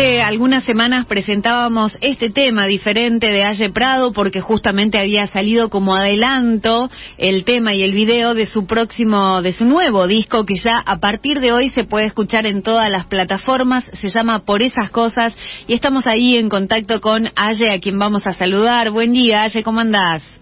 hace algunas semanas presentábamos este tema diferente de Aye Prado porque justamente había salido como adelanto el tema y el video de su próximo, de su nuevo disco que ya a partir de hoy se puede escuchar en todas las plataformas, se llama Por esas cosas y estamos ahí en contacto con Aye a quien vamos a saludar. Buen día, Aye, ¿cómo andás?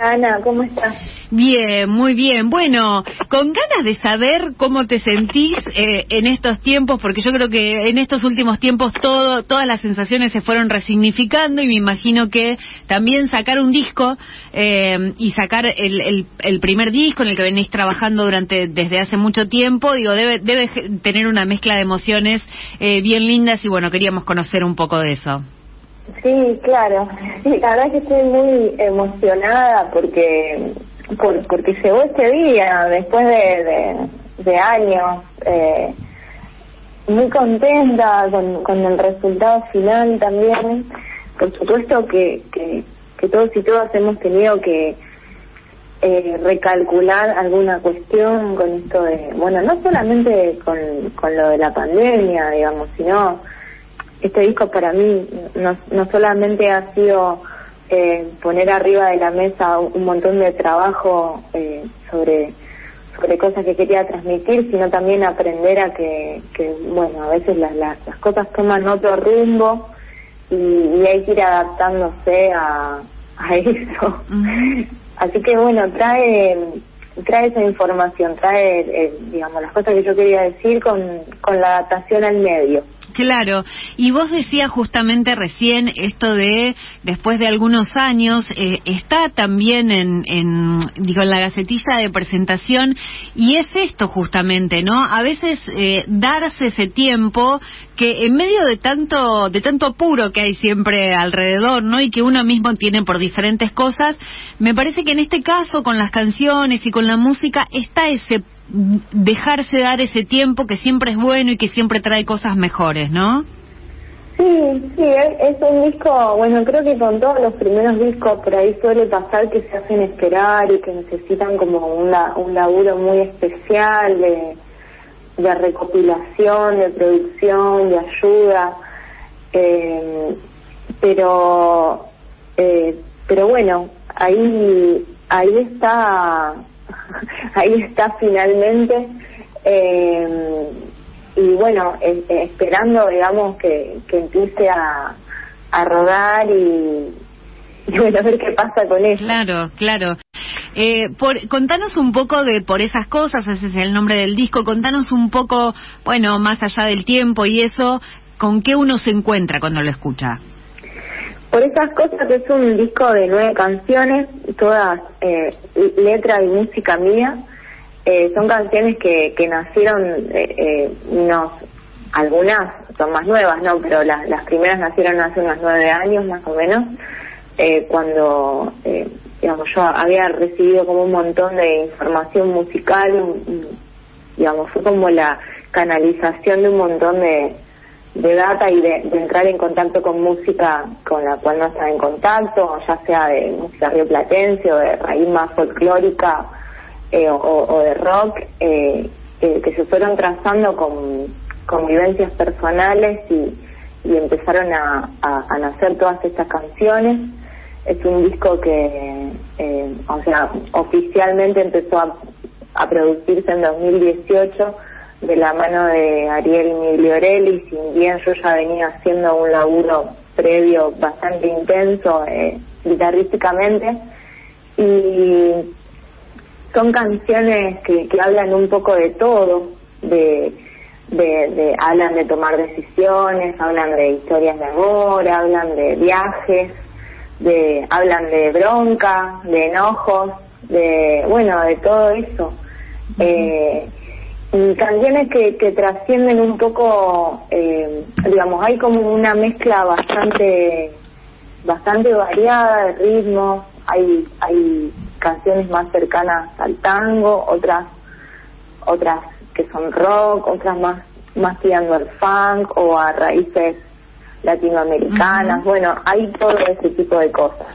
Ana, ¿cómo estás? Bien, muy bien. Bueno, con ganas de saber cómo te sentís eh, en estos tiempos, porque yo creo que en estos últimos tiempos todo, todas las sensaciones se fueron resignificando y me imagino que también sacar un disco eh, y sacar el, el, primer disco en el que venís trabajando durante desde hace mucho tiempo, digo, debe, debe tener una mezcla de emociones eh, bien lindas y bueno, queríamos conocer un poco de eso. Sí, claro. La verdad que estoy muy emocionada porque por, porque llegó este día después de, de, años. Eh, muy contenta con, con el resultado final también. Por supuesto que, que, que todos y todas hemos tenido que eh, recalcular alguna cuestión con esto de, bueno, no solamente con, con lo de la pandemia, digamos, sino este disco para mí no, no solamente ha sido eh, poner arriba de la mesa un montón de trabajo eh, sobre sobre cosas que quería transmitir, sino también aprender a que, que bueno, a veces las, las, cosas toman otro rumbo y, y, hay que ir adaptándose a, a eso. Así que bueno, trae trae esa información, trae, eh, digamos, las cosas que yo quería decir con, con la adaptación al medio. Claro, y vos decías justamente recién esto de, después de algunos años, eh, está también en, en, digo, en la gacetilla de presentación, y es esto justamente, ¿no? A veces eh, darse ese tiempo que en medio de tanto, de tanto apuro que hay siempre alrededor, ¿no? Y que uno mismo tiene por diferentes cosas, me parece que en este caso, con las canciones y con la música, está ese dejarse dar ese tiempo que siempre es bueno y que siempre trae cosas mejores, ¿no? Sí, sí, es un disco, bueno, creo que con todos los primeros discos por ahí suele pasar que se hacen esperar y que necesitan como una, un laburo muy especial de, de recopilación, de producción, de ayuda, eh, pero, eh, pero bueno, ahí, ahí está ahí está finalmente. Eh, y bueno, esperando, digamos, que, que empiece a, a rodar y, bueno, a ver qué pasa con eso. Claro, claro. Eh, por, contanos un poco de Por esas cosas, ese es el nombre del disco, contanos un poco, bueno, más allá del tiempo y eso, ¿con qué uno se encuentra cuando lo escucha? Por esas cosas es un disco de nueve canciones, todas eh, letra y música mía. Eh, son canciones que, que nacieron, eh, eh unos, algunas son más nuevas, ¿no? Pero las, las primeras nacieron hace unos nueve años más o menos, eh, cuando, digamos, yo había recibido como un montón de información musical, digamos, fue como la canalización de un montón de de data y de, entrar en contacto con música con la cual no estaba en contacto, ya sea de música rioplatense o de raíz más folclórica eh, o, de rock, eh, que se fueron trazando con, con vivencias personales y, y empezaron a, a, nacer todas estas canciones. Es un disco que, eh, o sea, oficialmente empezó a, a producirse en 2018 de la mano de Ariel Migliorelli, si bien yo ya venía haciendo un laburo previo bastante intenso eh, guitarrísticamente y son canciones que, que hablan un poco de todo, de, de, hablan de tomar decisiones, hablan de historias de amor, hablan de viajes, de hablan de bronca, de enojos, de bueno, de todo eso. eh, canciones que, que trascienden un poco, eh, digamos, hay como una mezcla bastante bastante variada de ritmos, hay hay canciones más cercanas al tango, otras otras que son rock, otras más más tirando al funk o a raíces latinoamericanas, bueno, hay todo ese tipo de cosas.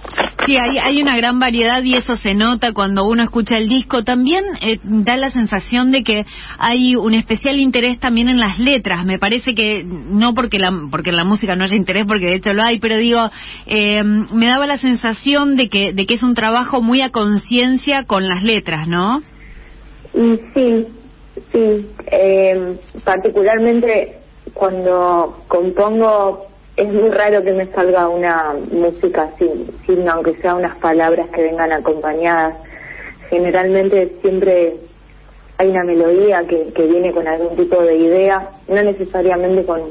Sí, hay, hay una gran variedad y eso se nota cuando uno escucha el disco. También eh, da la sensación de que hay un especial interés también en las letras. Me parece que no porque la porque en la música no haya interés, porque de hecho lo hay, pero digo, eh, me daba la sensación de que de que es un trabajo muy a conciencia con las letras, ¿no? Sí, sí. Eh, particularmente cuando compongo es muy raro que me salga una música sin, sin aunque sea unas palabras que vengan acompañadas. Generalmente siempre hay una melodía que, que viene con algún tipo de idea, no necesariamente con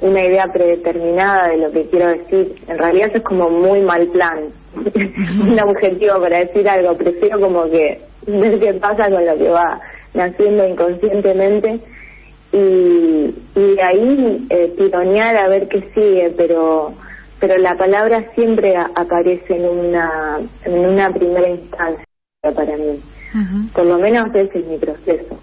una idea predeterminada de lo que quiero decir. En realidad es como muy mal plan, un objetivo para decir algo. Prefiero como que ver qué pasa con lo que va naciendo inconscientemente y, y ahí eh, tironear a ver qué sigue, pero pero la palabra siempre aparece en una en una primera instancia para mí. Por lo menos ese es mi proceso.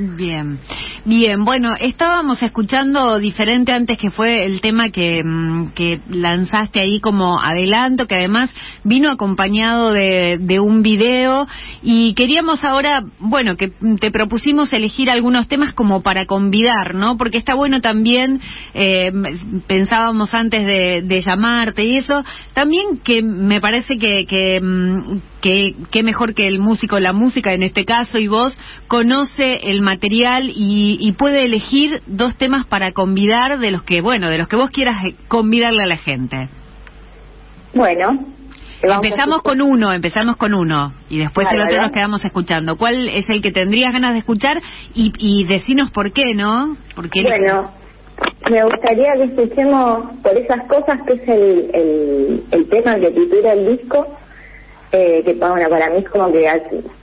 Bien, bien. Bueno, estábamos escuchando diferente antes que fue el tema que, mm, que lanzaste ahí como adelanto, que además vino acompañado de, de, un video y queríamos ahora, bueno, que te propusimos elegir algunos temas como para convidar, ¿no? Porque está bueno también, eh, pensábamos antes de, de, llamarte y eso, también que me parece que, que, mm, que, que mejor que el músico, la música en este caso y vos, conoce el material y, puede elegir dos temas para convidar de los que, bueno, de los que vos quieras eh, convidarle a la gente. Bueno. Empezamos con uno, empezamos con uno y después el otro nos quedamos escuchando. ¿Cuál es el que tendrías ganas de escuchar y, y decinos por qué, no? Porque bueno, me gustaría que escuchemos por esas cosas que es el, el, el tema que titula el disco eh, que bueno, para mí es como que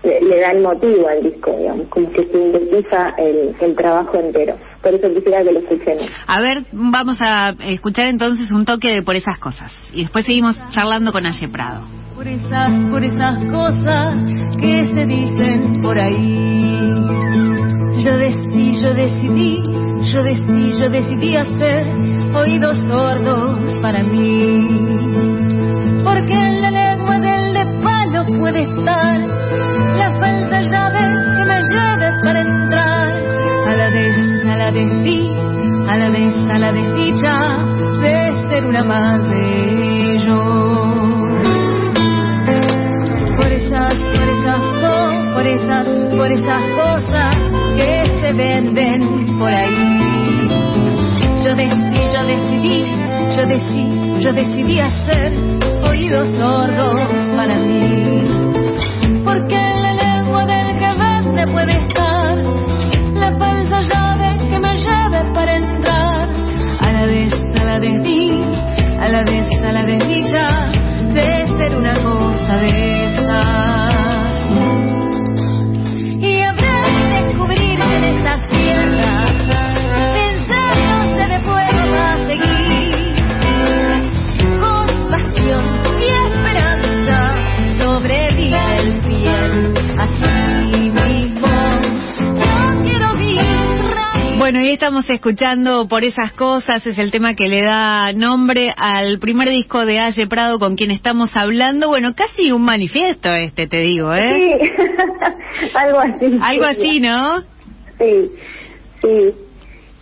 le, da el motivo al disco, digamos, como que sintetiza el, el trabajo entero. Por eso quisiera que lo escuchemos. A ver, vamos a escuchar entonces un toque de por esas cosas. Y después seguimos charlando con Aye Prado. Por esas, por esas cosas que se dicen por ahí. Yo decidí, yo decidí, yo decidí, yo decidí hacer oídos sordos para mí. Porque en la puede estar la falsa llave que me lleve para entrar a la vez, a la vez a la vez, a la desdicha de ser una más de ellos. Por esas, por esas, por esas, por esas cosas que se venden por ahí. Yo decidí, yo decidí, yo decidí, yo decidí hacer oídos sordos para mí. Porque en la lengua del que vende puede estar la falsa llave que me lleve para entrar a la vez, a la mí, a la vez, a la desdicha de ser una cosa de esas. Estamos escuchando por esas cosas, es el tema que le da nombre al primer disco de Aye Prado con quien estamos hablando. Bueno, casi un manifiesto este, te digo, ¿eh? Sí, algo así. Algo así, ¿no? Sí, sí.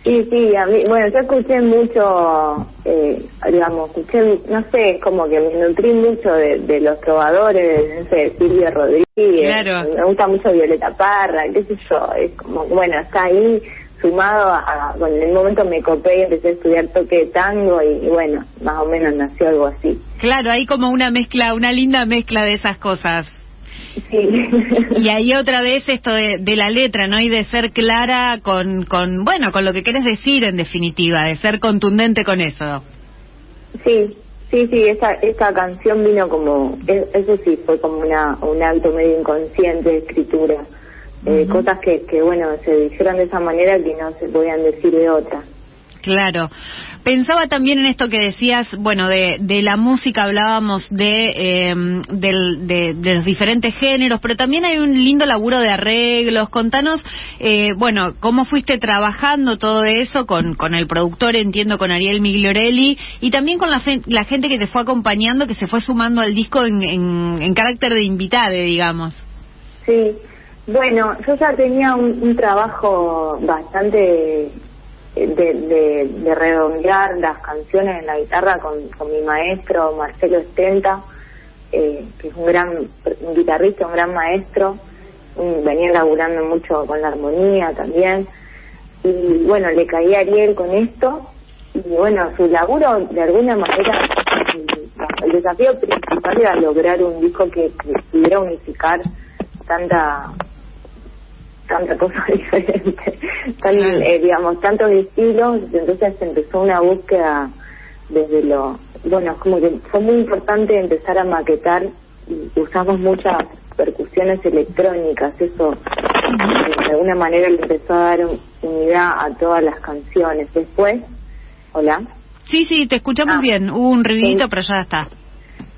Sí, sí, a mí, bueno, yo escuché mucho, eh, digamos, escuché, no sé, como que me nutrí mucho de, los trovadores, no sé, Silvia Rodríguez, claro. me gusta mucho Violeta Parra, qué sé yo, es como, bueno, está ahí sumado a, bueno, en el momento me copé y empecé a estudiar toque de tango y, bueno, más o menos nació algo así. Claro, hay como una mezcla, una linda mezcla de esas cosas. Sí. Y ahí otra vez esto de, de, la letra, ¿no? Y de ser clara con, con, bueno, con lo que quieres decir en definitiva, de ser contundente con eso. Sí, sí, sí, esa, esta canción vino como, e, eso sí, fue como una, un acto medio inconsciente de escritura. Eh, cosas que, que, bueno, se dijeron de esa manera que no se podían decir de otra. Claro. Pensaba también en esto que decías, bueno, de, de la música hablábamos de, em, de, los diferentes géneros, pero también hay un lindo laburo de arreglos. Contanos, eh, bueno, cómo fuiste trabajando todo eso con, con el productor, entiendo, con Ariel Migliorelli, y también con la, la gente que te fue acompañando, que se fue sumando al disco en, en, carácter de invitade, digamos. Sí, bueno, yo ya tenía un trabajo bastante de, de, redondear las canciones en la guitarra con, mi maestro Marcelo Estenta, eh, que es un gran guitarrista, un gran maestro, venía laburando mucho con la armonía también, y bueno, le caí a Ariel con esto, y bueno, su laburo de alguna manera, el desafío principal era lograr un disco que pudiera unificar tanta tanta cosa diferente, tan, eh, digamos, tantos estilos, entonces empezó una búsqueda desde lo, bueno, como que fue muy importante empezar a maquetar, y usamos muchas percusiones electrónicas, eso de alguna manera le empezó a dar unidad a todas las canciones. Después, hola. Sí, sí, te escuchamos ah. bien, hubo un ruidito, pero ya está.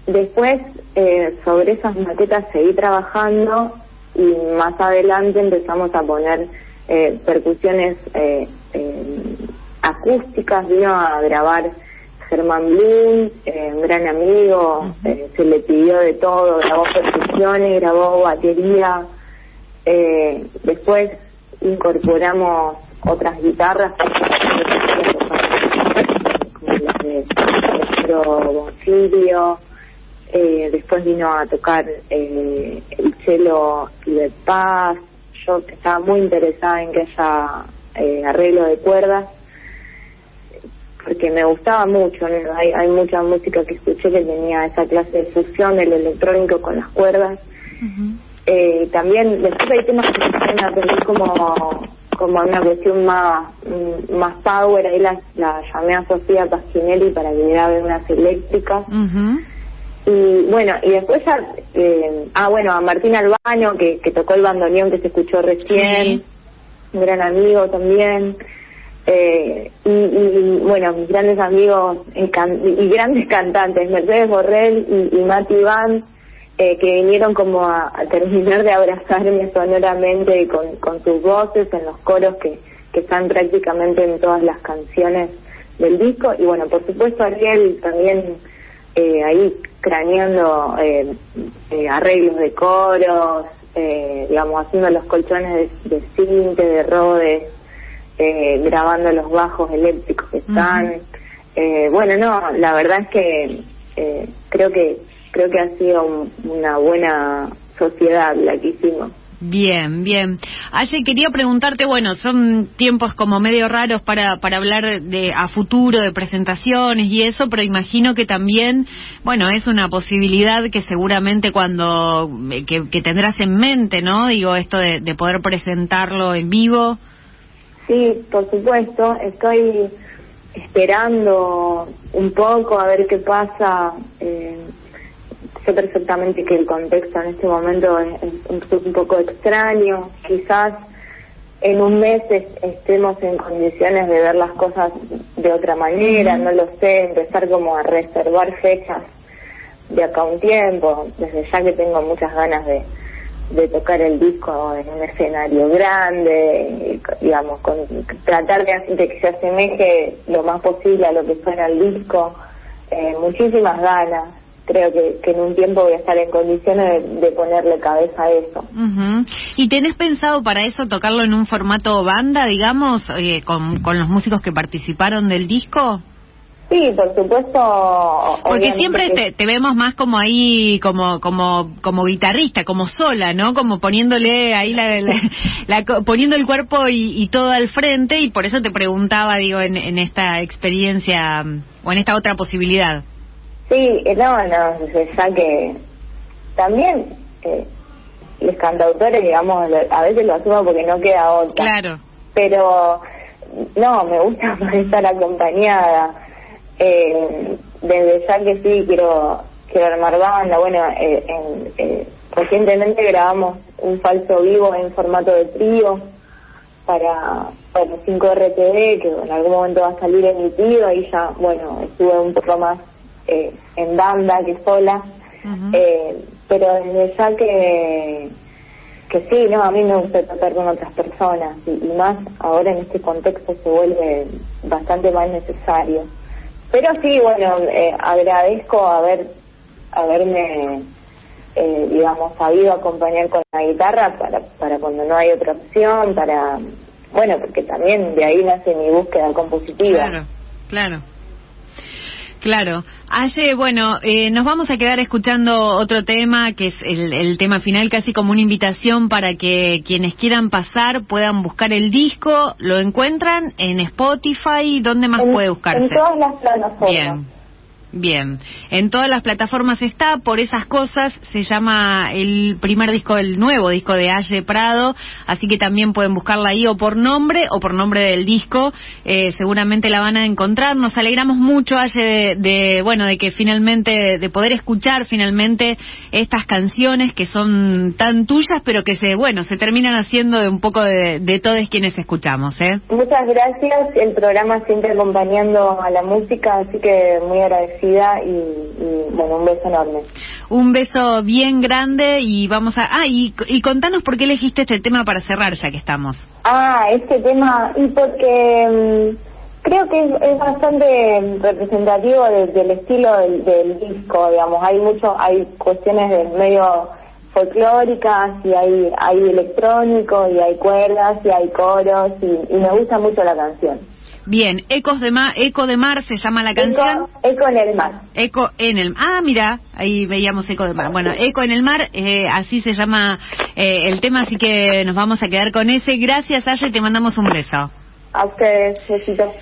Después, eh, sobre esas maquetas seguí trabajando y más adelante empezamos a poner eh, percusiones eh, eh, acústicas, vino a grabar Germán Blum, un gran amigo, se le pidió de todo, grabó percusiones, grabó batería, después incorporamos otras guitarras como las de Bonfilio, eh, después vino a tocar eh, el cello de Paz. Yo estaba muy interesada en que haya eh, arreglo de cuerdas, porque me gustaba mucho. Hay, hay mucha música que escuché que tenía esa clase de fusión del electrónico con las cuerdas. eh, también después hay temas que se pueden aprender como como una cuestión más más power ahí la, la llamé a Sofía Pasquinelli para que grabe unas eléctricas y bueno, y después ya, eh, ah, bueno, a Martín Albaño, que, que tocó el bandoneón que se escuchó recién, un gran amigo también. Eh, y, y, bueno, mis grandes amigos y, grandes cantantes, Mercedes Borrell y, y Mati Van, eh, que vinieron como a, terminar de abrazarme sonoramente con, con sus voces en los coros que, que están prácticamente en todas las canciones del disco. Y bueno, por supuesto Ariel también eh, ahí craneando eh, eh, arreglos de coros, eh, digamos, haciendo los colchones de, de cinte, de rodes, eh, grabando los bajos eléctricos que están. eh, bueno, no, la verdad es que eh, creo que creo que ha sido una buena sociedad la que hicimos. Bien, bien. Ayer quería preguntarte, bueno, son tiempos como medio raros para, para hablar de a futuro, de presentaciones y eso, pero imagino que también, bueno, es una posibilidad que seguramente cuando, que, que tendrás en mente, ¿no? Digo, esto de, de poder presentarlo en vivo. Sí, por supuesto, estoy esperando un poco a ver qué pasa. Eh, sé perfectamente que el contexto en este momento es, un, poco extraño. Quizás en un mes estemos en condiciones de ver las cosas de otra manera, no lo sé, empezar como a reservar fechas de acá un tiempo, desde ya que tengo muchas ganas de, de tocar el disco en un escenario grande, digamos, con tratar de, de que se asemeje lo más posible a lo que suena el disco, eh, muchísimas ganas, creo que, en un tiempo voy a estar en condiciones de, ponerle cabeza a eso. ¿Y tenés pensado para eso tocarlo en un formato banda, digamos, eh, con, con los músicos que participaron del disco? Sí, por supuesto. Porque siempre te, vemos más como ahí, como como como guitarrista, como sola, ¿no? Como poniéndole ahí la, la, poniendo el cuerpo y, y, todo al frente y por eso te preguntaba, digo, en, en esta experiencia o en esta otra posibilidad. Sí, no, no, ya que también eh, los cantautores, digamos, a veces lo asumo porque no queda otra. Claro. Pero no, me gusta estar acompañada. Eh, desde ya que sí, quiero quiero armar banda. Bueno, eh, en, eh, recientemente grabamos un falso vivo en formato de trío para, para 5RTV, que en algún momento va a salir emitido, ahí ya, bueno, estuve un poco más eh, en banda que sola, eh, pero desde ya que, que sí, no, a mí me gusta tratar con otras personas y, y más ahora en este contexto se vuelve bastante más necesario. Pero sí, bueno, eh, agradezco haber haberme, eh, digamos, sabido acompañar con la guitarra para, para cuando no hay otra opción, para, bueno, porque también de ahí nace mi búsqueda compositiva. Claro, claro. Claro. Aye, bueno, eh, nos vamos a quedar escuchando otro tema, que es el, el, tema final, casi como una invitación para que quienes quieran pasar puedan buscar el disco. ¿Lo encuentran en Spotify? ¿Dónde más En- puede buscarse? En todas las plataformas. Bien. Bien, en todas las plataformas está, por esas cosas se llama el primer disco, el nuevo disco de Aye Prado, así que también pueden buscarla ahí o por nombre o por nombre del disco, eh, seguramente la van a encontrar. Nos alegramos mucho, Aye, de, de, bueno, de que finalmente, de poder escuchar finalmente estas canciones que son tan tuyas, pero que se, bueno, se terminan haciendo de un poco de, de todos quienes escuchamos, ¿eh? Muchas gracias, el programa siempre acompañando a la música, así que muy agradecida y, y, bueno, un beso enorme. Un beso bien grande y vamos a... Ah, y, y contanos por qué elegiste este tema para cerrar ya que estamos. Ah, este tema, y porque mm, creo que es, es bastante representativo de- del estilo del, del disco, digamos, hay mucho, hay cuestiones de medio folclóricas y hay, hay electrónico y hay cuerdas y hay coros y, y me gusta mucho la canción. Bien, Ecos de Mar, Eco de Mar se llama la canción. Eco, Eco en el mar. Eco en el Ah, mira, ahí veíamos Eco del Mar. Bueno, Eco en el Mar, eh, así se llama eh, el tema, así que nos vamos a quedar con ese. Gracias, Aye, te mandamos un beso. A ustedes, besitos.